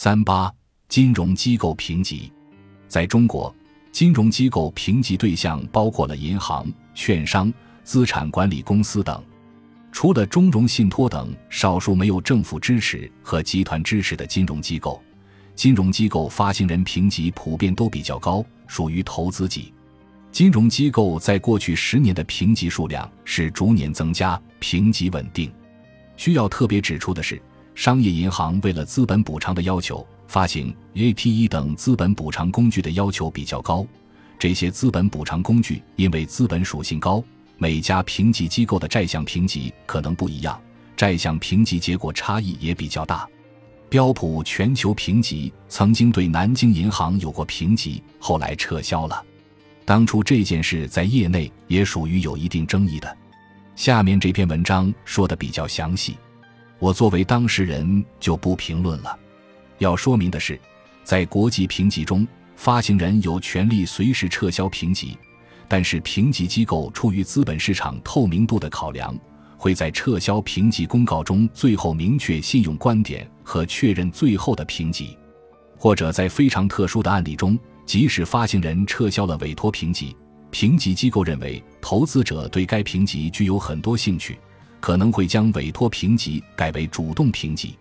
三八金融机构评级，在中国，金融机构评级对象包括了银行、券商、资产管理公司等。除了中融信托等少数没有政府支持和集团支持的金融机构，金融机构发行人评级普遍都比较高，属于投资级。金融机构在过去十年的评级数量是逐年增加，评级稳定。需要特别指出的是，商业银行为了资本补偿的要求，发行 A P E 等资本补偿工具的要求比较高。这些资本补偿工具因为资本属性高。每家评级机构的债项评级可能不一样，债项评级结果差异也比较大。标普全球评级曾经对南京银行有过评级，后来撤销了。当初这件事在业内也属于有一定争议的。下面这篇文章说的比较详细，我作为当事人就不评论了。要说明的是，在国际评级中，发行人有权利随时撤销评级。但是，评级机构出于资本市场透明度的考量，会在撤销评级公告中最后明确信用观点和确认最后的评级，或者在非常特殊的案例中，即使发行人撤销了委托评级，评级机构认为投资者对该评级具有很多兴趣，可能会将委托评级改为主动评级。